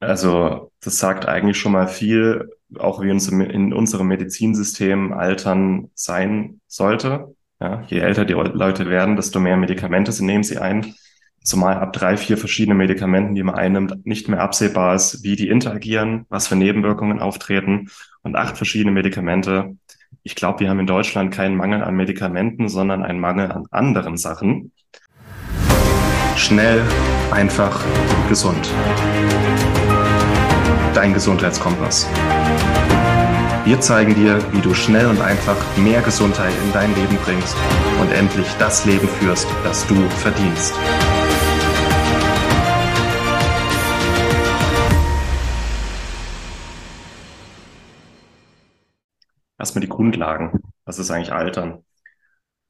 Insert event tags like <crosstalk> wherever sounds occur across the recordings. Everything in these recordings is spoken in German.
Also das sagt eigentlich schon mal viel, auch wie in unserem Medizinsystem altern sein sollte. Ja, je älter die Leute werden, desto mehr Medikamente nehmen sie ein. Zumal ab drei, vier verschiedene Medikamenten, die man einnimmt, nicht mehr absehbar ist, wie die interagieren, was für Nebenwirkungen auftreten. Und acht verschiedene Medikamente. Ich glaube, wir haben in Deutschland keinen Mangel an Medikamenten, sondern einen Mangel an anderen Sachen. Schnell, einfach, gesund dein Gesundheitskompass. Wir zeigen dir, wie du schnell und einfach mehr Gesundheit in dein Leben bringst und endlich das Leben führst, das du verdienst. Erstmal die Grundlagen. Was ist eigentlich Altern?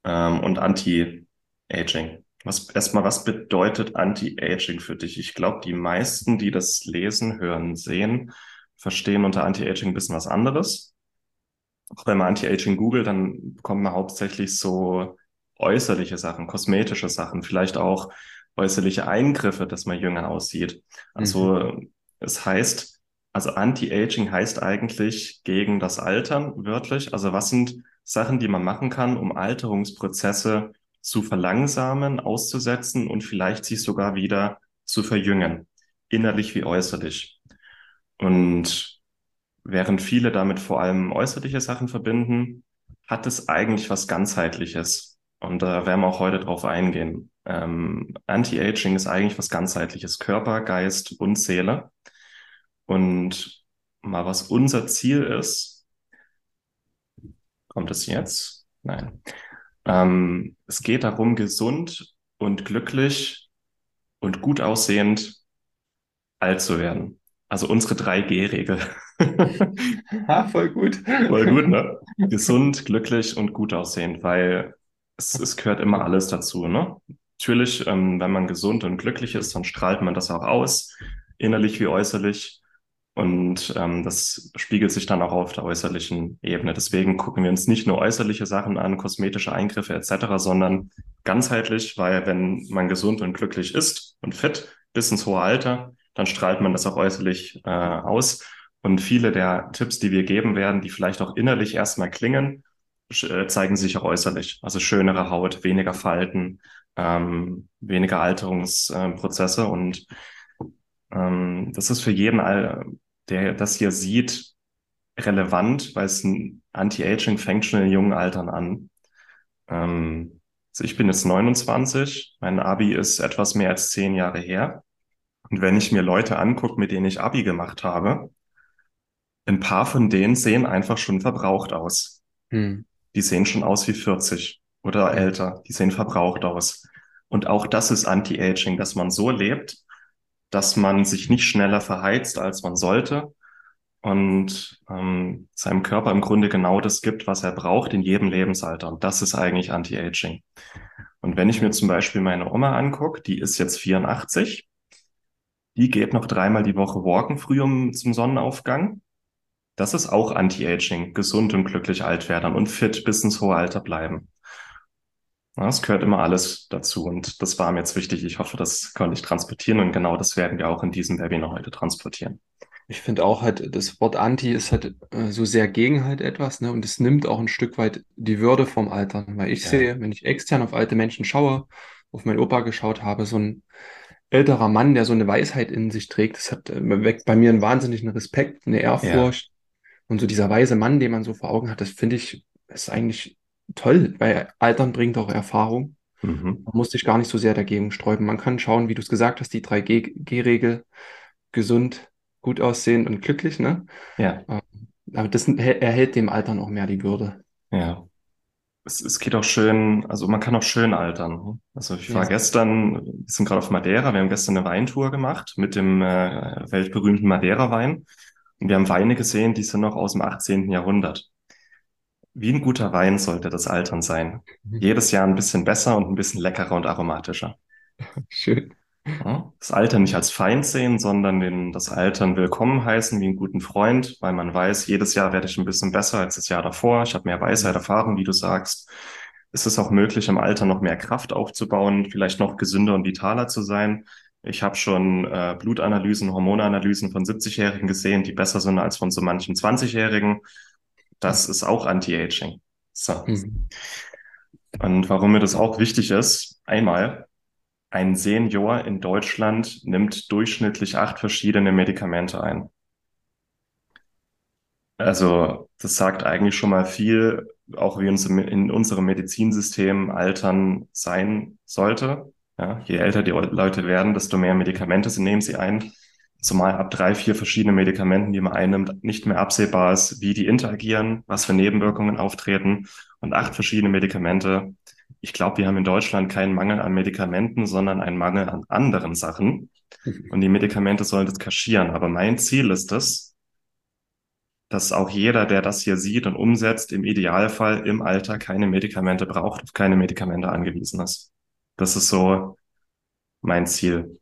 Ähm, und Anti-Aging. Was, erstmal, was bedeutet Anti-Aging für dich? Ich glaube, die meisten, die das lesen, hören, sehen, verstehen unter Anti-Aging ein bisschen was anderes. Auch wenn man Anti-Aging googelt, dann bekommt man hauptsächlich so äußerliche Sachen, kosmetische Sachen, vielleicht auch äußerliche Eingriffe, dass man jünger aussieht. Also mhm. es heißt, also Anti-Aging heißt eigentlich gegen das Altern, wörtlich. Also was sind Sachen, die man machen kann, um Alterungsprozesse zu verlangsamen, auszusetzen und vielleicht sich sogar wieder zu verjüngen, innerlich wie äußerlich. Und während viele damit vor allem äußerliche Sachen verbinden, hat es eigentlich was ganzheitliches. Und da werden wir auch heute drauf eingehen. Ähm, Anti-Aging ist eigentlich was ganzheitliches, Körper, Geist und Seele. Und mal was unser Ziel ist, kommt es jetzt? Nein. Ähm, es geht darum, gesund und glücklich und gut aussehend alt zu werden. Also unsere 3G-Regel. ah, <laughs> voll gut. Voll gut, ne? Gesund, glücklich und gut aussehend, weil es, es gehört immer alles dazu, ne? Natürlich, ähm, wenn man gesund und glücklich ist, dann strahlt man das auch aus, innerlich wie äußerlich. Und ähm, das spiegelt sich dann auch auf der äußerlichen Ebene. Deswegen gucken wir uns nicht nur äußerliche Sachen an, kosmetische Eingriffe etc., sondern ganzheitlich, weil wenn man gesund und glücklich ist und fit bis ins hohe Alter, dann strahlt man das auch äußerlich äh, aus. Und viele der Tipps, die wir geben werden, die vielleicht auch innerlich erstmal klingen, äh, zeigen sich auch äußerlich. Also schönere Haut, weniger Falten, ähm, weniger Alterungsprozesse. Äh, und ähm, das ist für jeden der das hier sieht, relevant, weil es ein Anti-Aging fängt schon in jungen Altern an. Ähm, also ich bin jetzt 29, mein Abi ist etwas mehr als zehn Jahre her. Und wenn ich mir Leute angucke, mit denen ich Abi gemacht habe, ein paar von denen sehen einfach schon verbraucht aus. Hm. Die sehen schon aus wie 40 oder älter. Die sehen verbraucht aus. Und auch das ist Anti-Aging, dass man so lebt, dass man sich nicht schneller verheizt, als man sollte und ähm, seinem Körper im Grunde genau das gibt, was er braucht in jedem Lebensalter. Und das ist eigentlich Anti-Aging. Und wenn ich mir zum Beispiel meine Oma angucke, die ist jetzt 84, die geht noch dreimal die Woche walken früh um zum Sonnenaufgang. Das ist auch Anti-Aging, gesund und glücklich alt werden und fit bis ins hohe Alter bleiben. Es gehört immer alles dazu und das war mir jetzt wichtig. Ich hoffe, das konnte ich transportieren und genau das werden wir auch in diesem Webinar heute transportieren. Ich finde auch halt, das Wort Anti ist halt äh, so sehr gegen halt etwas, ne? Und es nimmt auch ein Stück weit die Würde vom Altern. Weil ich ja. sehe, wenn ich extern auf alte Menschen schaue, auf meinen Opa geschaut habe, so ein älterer Mann, der so eine Weisheit in sich trägt, das hat äh, weckt bei mir einen wahnsinnigen Respekt, eine Ehrfurcht. Ja. Und so dieser weise Mann, den man so vor Augen hat, das finde ich, ist eigentlich toll, weil Altern bringt auch Erfahrung. Mhm. Man muss sich gar nicht so sehr dagegen sträuben. Man kann schauen, wie du es gesagt hast, die 3G-Regel, gesund, gut aussehen und glücklich, ne? Ja. Ähm, aber das erhält dem Altern auch mehr die Würde. Ja. Es, es geht auch schön, also man kann auch schön altern. Ne? Also ich war ja. gestern, wir sind gerade auf Madeira, wir haben gestern eine Weintour gemacht mit dem äh, weltberühmten Madeira-Wein. Und wir haben Weine gesehen, die sind noch aus dem 18. Jahrhundert wie ein guter Wein sollte das Altern sein. Mhm. Jedes Jahr ein bisschen besser und ein bisschen leckerer und aromatischer. <laughs> Schön. das Altern nicht als Feind sehen, sondern den, das Altern willkommen heißen wie einen guten Freund, weil man weiß, jedes Jahr werde ich ein bisschen besser als das Jahr davor. Ich habe mehr Weisheit, mhm. Erfahrung, wie du sagst. Es ist auch möglich, im Alter noch mehr Kraft aufzubauen, vielleicht noch gesünder und vitaler zu sein. Ich habe schon äh, Blutanalysen, Hormonanalysen von 70-Jährigen gesehen, die besser sind als von so manchen 20-Jährigen. Das ist auch Anti-Aging. So. Mhm. Und warum mir das auch wichtig ist, einmal, ein Senior in Deutschland nimmt durchschnittlich acht verschiedene Medikamente ein. Also das sagt eigentlich schon mal viel, auch wie uns in unserem Medizinsystem altern sein sollte. Ja, je älter die Leute werden, desto mehr Medikamente nehmen sie ein. Zumal ab drei, vier verschiedene Medikamenten, die man einnimmt, nicht mehr absehbar ist, wie die interagieren, was für Nebenwirkungen auftreten. Und acht verschiedene Medikamente. Ich glaube, wir haben in Deutschland keinen Mangel an Medikamenten, sondern einen Mangel an anderen Sachen. Und die Medikamente sollen das kaschieren. Aber mein Ziel ist es, dass auch jeder, der das hier sieht und umsetzt, im Idealfall im Alter keine Medikamente braucht, auf keine Medikamente angewiesen ist. Das ist so mein Ziel.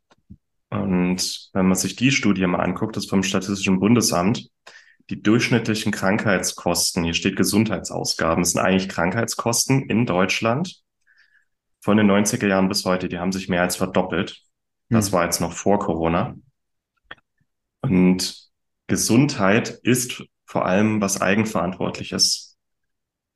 Und wenn man sich die Studie mal anguckt, das vom Statistischen Bundesamt, die durchschnittlichen Krankheitskosten, hier steht Gesundheitsausgaben, das sind eigentlich Krankheitskosten in Deutschland von den 90er Jahren bis heute, die haben sich mehr als verdoppelt. Das hm. war jetzt noch vor Corona. Und Gesundheit ist vor allem was eigenverantwortlich ist.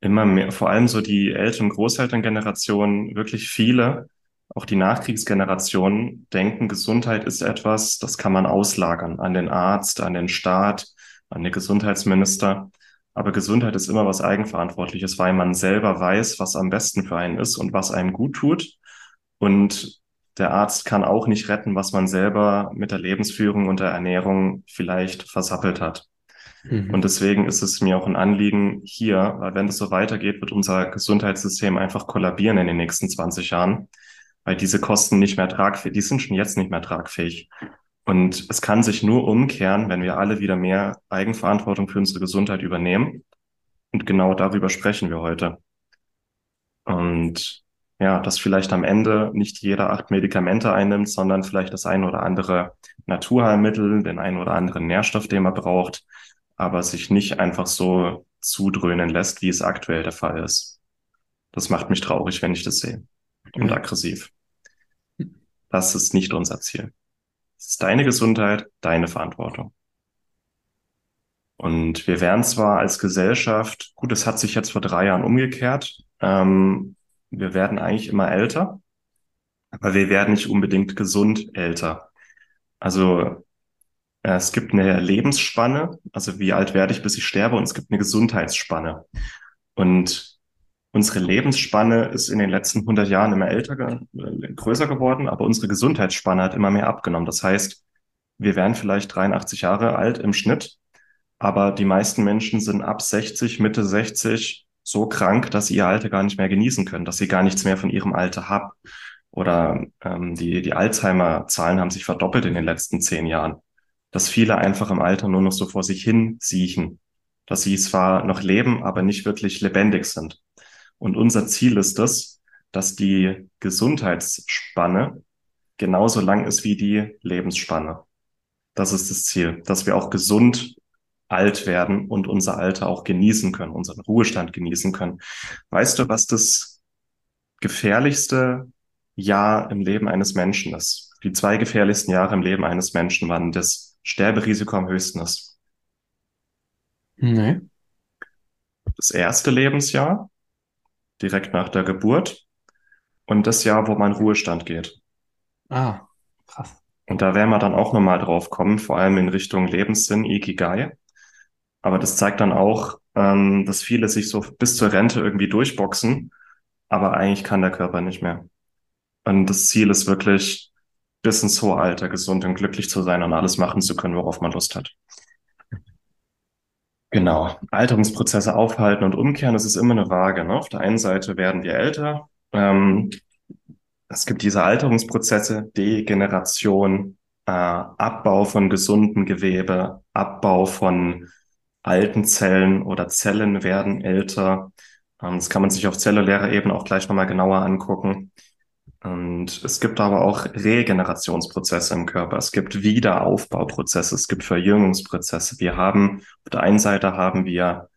Immer mehr, vor allem so die Eltern- und Großelterngeneration, wirklich viele, auch die Nachkriegsgenerationen denken, Gesundheit ist etwas, das kann man auslagern an den Arzt, an den Staat, an den Gesundheitsminister. Aber Gesundheit ist immer was Eigenverantwortliches, weil man selber weiß, was am besten für einen ist und was einem gut tut. Und der Arzt kann auch nicht retten, was man selber mit der Lebensführung und der Ernährung vielleicht versappelt hat. Mhm. Und deswegen ist es mir auch ein Anliegen hier, weil wenn es so weitergeht, wird unser Gesundheitssystem einfach kollabieren in den nächsten 20 Jahren, weil diese Kosten nicht mehr tragfähig, die sind schon jetzt nicht mehr tragfähig. Und es kann sich nur umkehren, wenn wir alle wieder mehr Eigenverantwortung für unsere Gesundheit übernehmen. Und genau darüber sprechen wir heute. Und ja, dass vielleicht am Ende nicht jeder acht Medikamente einnimmt, sondern vielleicht das ein oder andere Naturheilmittel, den ein oder anderen Nährstoff, den man braucht, aber sich nicht einfach so zudröhnen lässt, wie es aktuell der Fall ist. Das macht mich traurig, wenn ich das sehe. Und ja. aggressiv. Das ist nicht unser Ziel. Es ist deine Gesundheit, deine Verantwortung. Und wir werden zwar als Gesellschaft, gut, es hat sich jetzt vor drei Jahren umgekehrt, ähm, wir werden eigentlich immer älter, aber wir werden nicht unbedingt gesund älter. Also äh, es gibt eine Lebensspanne, also wie alt werde ich, bis ich sterbe, und es gibt eine Gesundheitsspanne. Und unsere Lebensspanne ist in den letzten 100 Jahren immer älter, äh, größer geworden, aber unsere Gesundheitsspanne hat immer mehr abgenommen. Das heißt, wir werden vielleicht 83 Jahre alt im Schnitt, aber die meisten Menschen sind ab 60, Mitte 60 so krank, dass sie ihr Alter gar nicht mehr genießen können, dass sie gar nichts mehr von ihrem Alter haben. Oder ähm, die, die Alzheimer-Zahlen haben sich verdoppelt in den letzten zehn Jahren dass viele einfach im Alter nur noch so vor sich hin siechen, dass sie zwar noch leben, aber nicht wirklich lebendig sind. Und unser Ziel ist es, dass die Gesundheitsspanne genauso lang ist wie die Lebensspanne. Das ist das Ziel, dass wir auch gesund alt werden und unser Alter auch genießen können, unseren Ruhestand genießen können. Weißt du, was das gefährlichste Jahr im Leben eines Menschen ist? Die zwei gefährlichsten Jahre im Leben eines Menschen waren das Sterberisiko am höchsten ist? Nee. Das erste Lebensjahr, direkt nach der Geburt und das Jahr, wo man in Ruhestand geht. Ah, krass. Und da werden wir dann auch nochmal drauf kommen, vor allem in Richtung Lebenssinn, Ikigai. Aber das zeigt dann auch, ähm, dass viele sich so bis zur Rente irgendwie durchboxen, aber eigentlich kann der Körper nicht mehr. Und das Ziel ist wirklich, bis ins hohe Alter gesund und glücklich zu sein und alles machen zu können, worauf man Lust hat. Genau. Alterungsprozesse aufhalten und umkehren, das ist immer eine Waage. Ne? Auf der einen Seite werden wir älter. Ähm, es gibt diese Alterungsprozesse, Degeneration, äh, Abbau von gesunden Gewebe, Abbau von alten Zellen oder Zellen werden älter. Ähm, das kann man sich auf zellulärer Ebene auch gleich nochmal genauer angucken. Und es gibt aber auch Regenerationsprozesse im Körper. Es gibt Wiederaufbauprozesse. Es gibt Verjüngungsprozesse. Wir haben, auf der einen Seite haben wir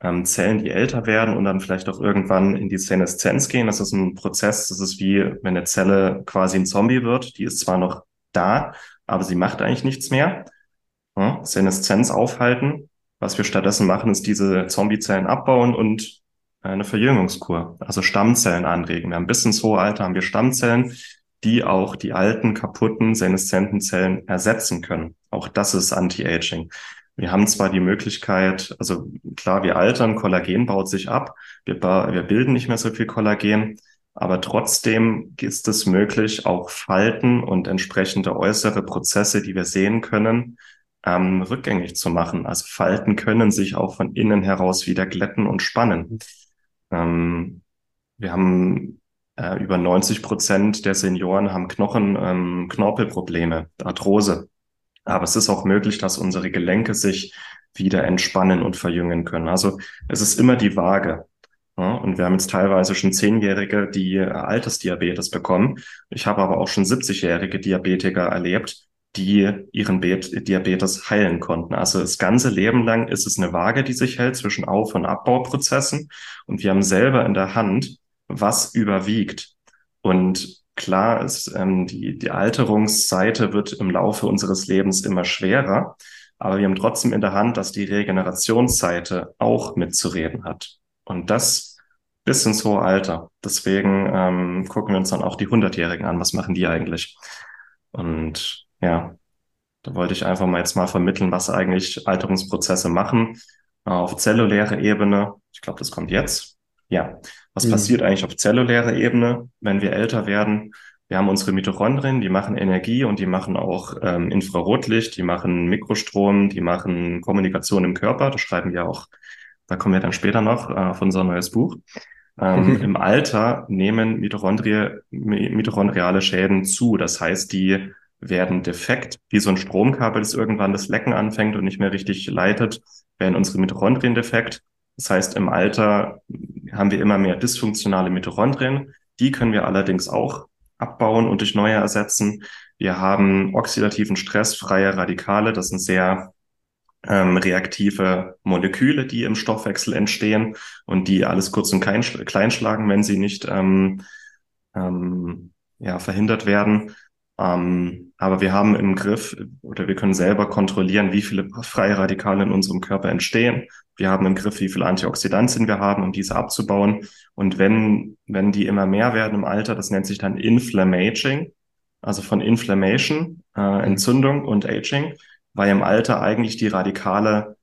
ähm, Zellen, die älter werden und dann vielleicht auch irgendwann in die Seneszenz gehen. Das ist ein Prozess. Das ist wie, wenn eine Zelle quasi ein Zombie wird. Die ist zwar noch da, aber sie macht eigentlich nichts mehr. Ja, Seneszenz aufhalten. Was wir stattdessen machen, ist diese Zombiezellen abbauen und eine Verjüngungskur, also Stammzellen anregen. Wir haben bis ins hohe Alter haben wir Stammzellen, die auch die alten, kaputten, seneszenten Zellen ersetzen können. Auch das ist Anti-Aging. Wir haben zwar die Möglichkeit, also klar, wir altern, Kollagen baut sich ab, wir, wir bilden nicht mehr so viel Kollagen, aber trotzdem ist es möglich, auch Falten und entsprechende äußere Prozesse, die wir sehen können, ähm, rückgängig zu machen. Also Falten können sich auch von innen heraus wieder glätten und spannen. Ähm, wir haben äh, über 90 Prozent der Senioren haben Knochen, ähm, Knorpelprobleme, Arthrose. Aber es ist auch möglich, dass unsere Gelenke sich wieder entspannen und verjüngen können. Also es ist immer die Waage. Ja, und wir haben jetzt teilweise schon Zehnjährige, die Altersdiabetes bekommen. Ich habe aber auch schon 70-jährige Diabetiker erlebt, die ihren Diabetes heilen konnten. Also das ganze Leben lang ist es eine Waage, die sich hält zwischen Auf- und Abbauprozessen. Und wir haben selber in der Hand, was überwiegt. Und klar ist, ähm, die, die Alterungsseite wird im Laufe unseres Lebens immer schwerer. Aber wir haben trotzdem in der Hand, dass die Regenerationsseite auch mitzureden hat. Und das bis ins hohe Alter. Deswegen ähm, gucken wir uns dann auch die Hundertjährigen an. Was machen die eigentlich? Und ja, da wollte ich einfach mal jetzt mal vermitteln, was eigentlich Alterungsprozesse machen äh, auf zellulärer Ebene. Ich glaube, das kommt jetzt. Ja, was mhm. passiert eigentlich auf zellulärer Ebene, wenn wir älter werden? Wir haben unsere Mitochondrien, die machen Energie und die machen auch ähm, Infrarotlicht, die machen Mikrostrom, die machen Kommunikation im Körper. Das schreiben wir auch, da kommen wir dann später noch äh, auf unser neues Buch. Ähm, Im Alter nehmen Mitochondrie, mitochondriale Schäden zu. Das heißt, die werden defekt, wie so ein Stromkabel, das irgendwann das Lecken anfängt und nicht mehr richtig leitet, werden unsere Mitochondrien defekt. Das heißt, im Alter haben wir immer mehr dysfunktionale Mitochondrien. Die können wir allerdings auch abbauen und durch neue ersetzen. Wir haben oxidativen Stress, freie Radikale. Das sind sehr ähm, reaktive Moleküle, die im Stoffwechsel entstehen und die alles kurz und klein, schlagen, wenn sie nicht ähm, ähm, ja, verhindert werden. Ähm, aber wir haben im Griff oder wir können selber kontrollieren, wie viele freie Radikale in unserem Körper entstehen. Wir haben im Griff, wie viele Antioxidantien wir haben, um diese abzubauen. Und wenn, wenn die immer mehr werden im Alter, das nennt sich dann Inflammaging, also von Inflammation, äh, Entzündung und Aging, weil im Alter eigentlich die Radikale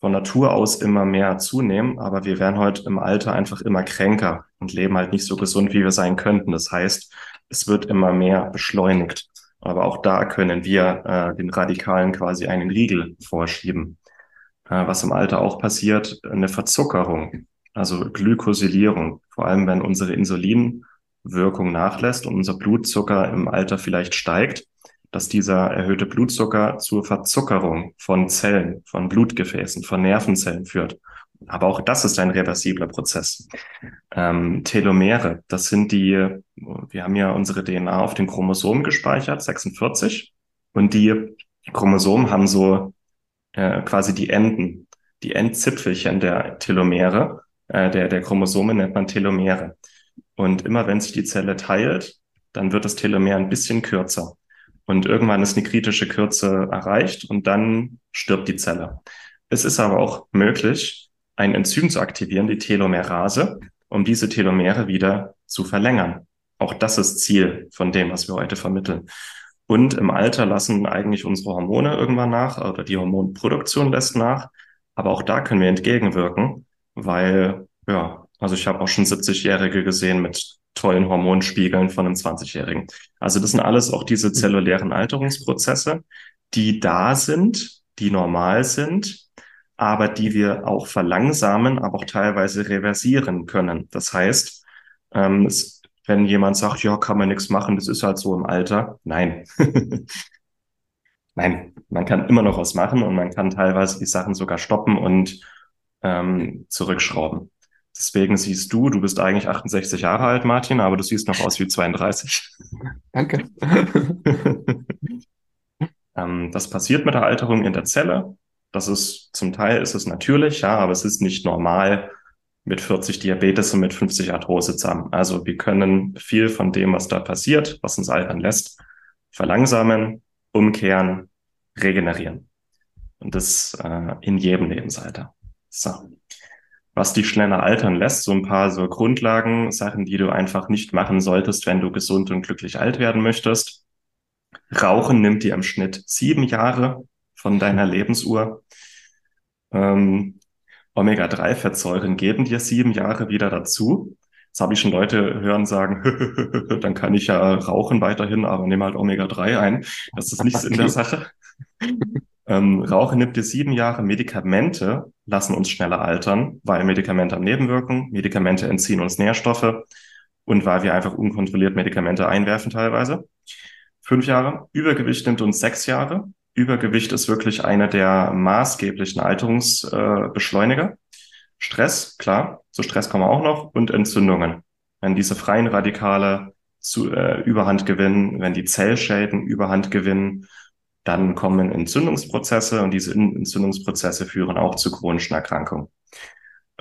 von Natur aus immer mehr zunehmen, aber wir werden heute im Alter einfach immer kränker und leben halt nicht so gesund, wie wir sein könnten. Das heißt, es wird immer mehr beschleunigt. Aber auch da können wir äh, den Radikalen quasi einen Riegel vorschieben. Äh, was im Alter auch passiert, eine Verzuckerung, also Glykosilierung, vor allem wenn unsere Insulinwirkung nachlässt und unser Blutzucker im Alter vielleicht steigt, dass dieser erhöhte Blutzucker zur Verzuckerung von Zellen, von Blutgefäßen, von Nervenzellen führt. Aber auch das ist ein reversibler Prozess. Ähm, Telomere, das sind die, wir haben ja unsere DNA auf den Chromosomen gespeichert, 46. Und die Chromosomen haben so äh, quasi die Enden, die Endzipfelchen der Telomere, äh, der, der Chromosome nennt man Telomere. Und immer wenn sich die Zelle teilt, dann wird das Telomer ein bisschen kürzer. Und irgendwann ist eine kritische Kürze erreicht und dann stirbt die Zelle. Es ist aber auch möglich, ein Enzym zu aktivieren, die Telomerase, um diese Telomere wieder zu verlängern. Auch das ist Ziel von dem, was wir heute vermitteln. Und im Alter lassen eigentlich unsere Hormone irgendwann nach oder die Hormonproduktion lässt nach. Aber auch da können wir entgegenwirken, weil, ja, also ich habe auch schon 70-Jährige gesehen mit tollen Hormonspiegeln von einem 20-Jährigen. Also das sind alles auch diese zellulären Alterungsprozesse, die da sind, die normal sind, aber die wir auch verlangsamen, aber auch teilweise reversieren können. Das heißt, ähm, es, wenn jemand sagt, ja, kann man nichts machen, das ist halt so im Alter. Nein. <laughs> Nein, man kann immer noch was machen und man kann teilweise die Sachen sogar stoppen und ähm, zurückschrauben. Deswegen siehst du, du bist eigentlich 68 Jahre alt, Martin, aber du siehst noch aus wie 32. <laughs> Danke. <laughs> ähm, das passiert mit der Alterung in der Zelle. Das ist zum Teil ist es natürlich, ja, aber es ist nicht normal, mit 40 Diabetes und mit 50 Arthrose zu haben. Also wir können viel von dem, was da passiert, was uns altern lässt, verlangsamen, umkehren, regenerieren. Und das äh, in jedem Lebensalter. So. Was dich schneller altern lässt, so ein paar so Grundlagen, Sachen, die du einfach nicht machen solltest, wenn du gesund und glücklich alt werden möchtest. Rauchen nimmt dir im Schnitt sieben Jahre von deiner Lebensuhr. Ähm, Omega-3-Fettsäuren geben dir sieben Jahre wieder dazu. Jetzt habe ich schon Leute hören sagen, <laughs> dann kann ich ja rauchen weiterhin, aber nehme halt Omega-3 ein. Das ist nichts in der <laughs> Sache. Ähm, Rauchen nimmt dir sieben Jahre. Medikamente lassen uns schneller altern, weil Medikamente haben Nebenwirkungen, Medikamente entziehen uns Nährstoffe und weil wir einfach unkontrolliert Medikamente einwerfen teilweise. Fünf Jahre. Übergewicht nimmt uns sechs Jahre. Übergewicht ist wirklich einer der maßgeblichen Alterungsbeschleuniger. Äh, Stress, klar, zu Stress kommen wir auch noch und Entzündungen. Wenn diese freien Radikale zu, äh, Überhand gewinnen, wenn die Zellschäden Überhand gewinnen, dann kommen Entzündungsprozesse und diese Entzündungsprozesse führen auch zu chronischen Erkrankungen.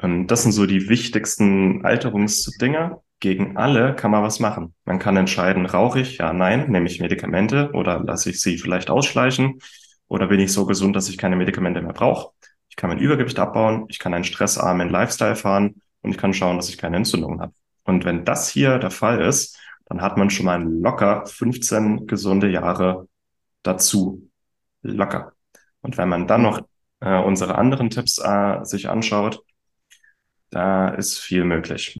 Und das sind so die wichtigsten Alterungsdinger. Gegen alle kann man was machen. Man kann entscheiden, rauche ich, ja, nein, nehme ich Medikamente oder lasse ich sie vielleicht ausschleichen oder bin ich so gesund, dass ich keine Medikamente mehr brauche. Ich kann mein Übergewicht abbauen, ich kann einen stressarmen Lifestyle fahren und ich kann schauen, dass ich keine Entzündungen habe. Und wenn das hier der Fall ist, dann hat man schon mal locker 15 gesunde Jahre dazu. Locker. Und wenn man dann noch äh, unsere anderen Tipps äh, sich anschaut, da ist viel möglich.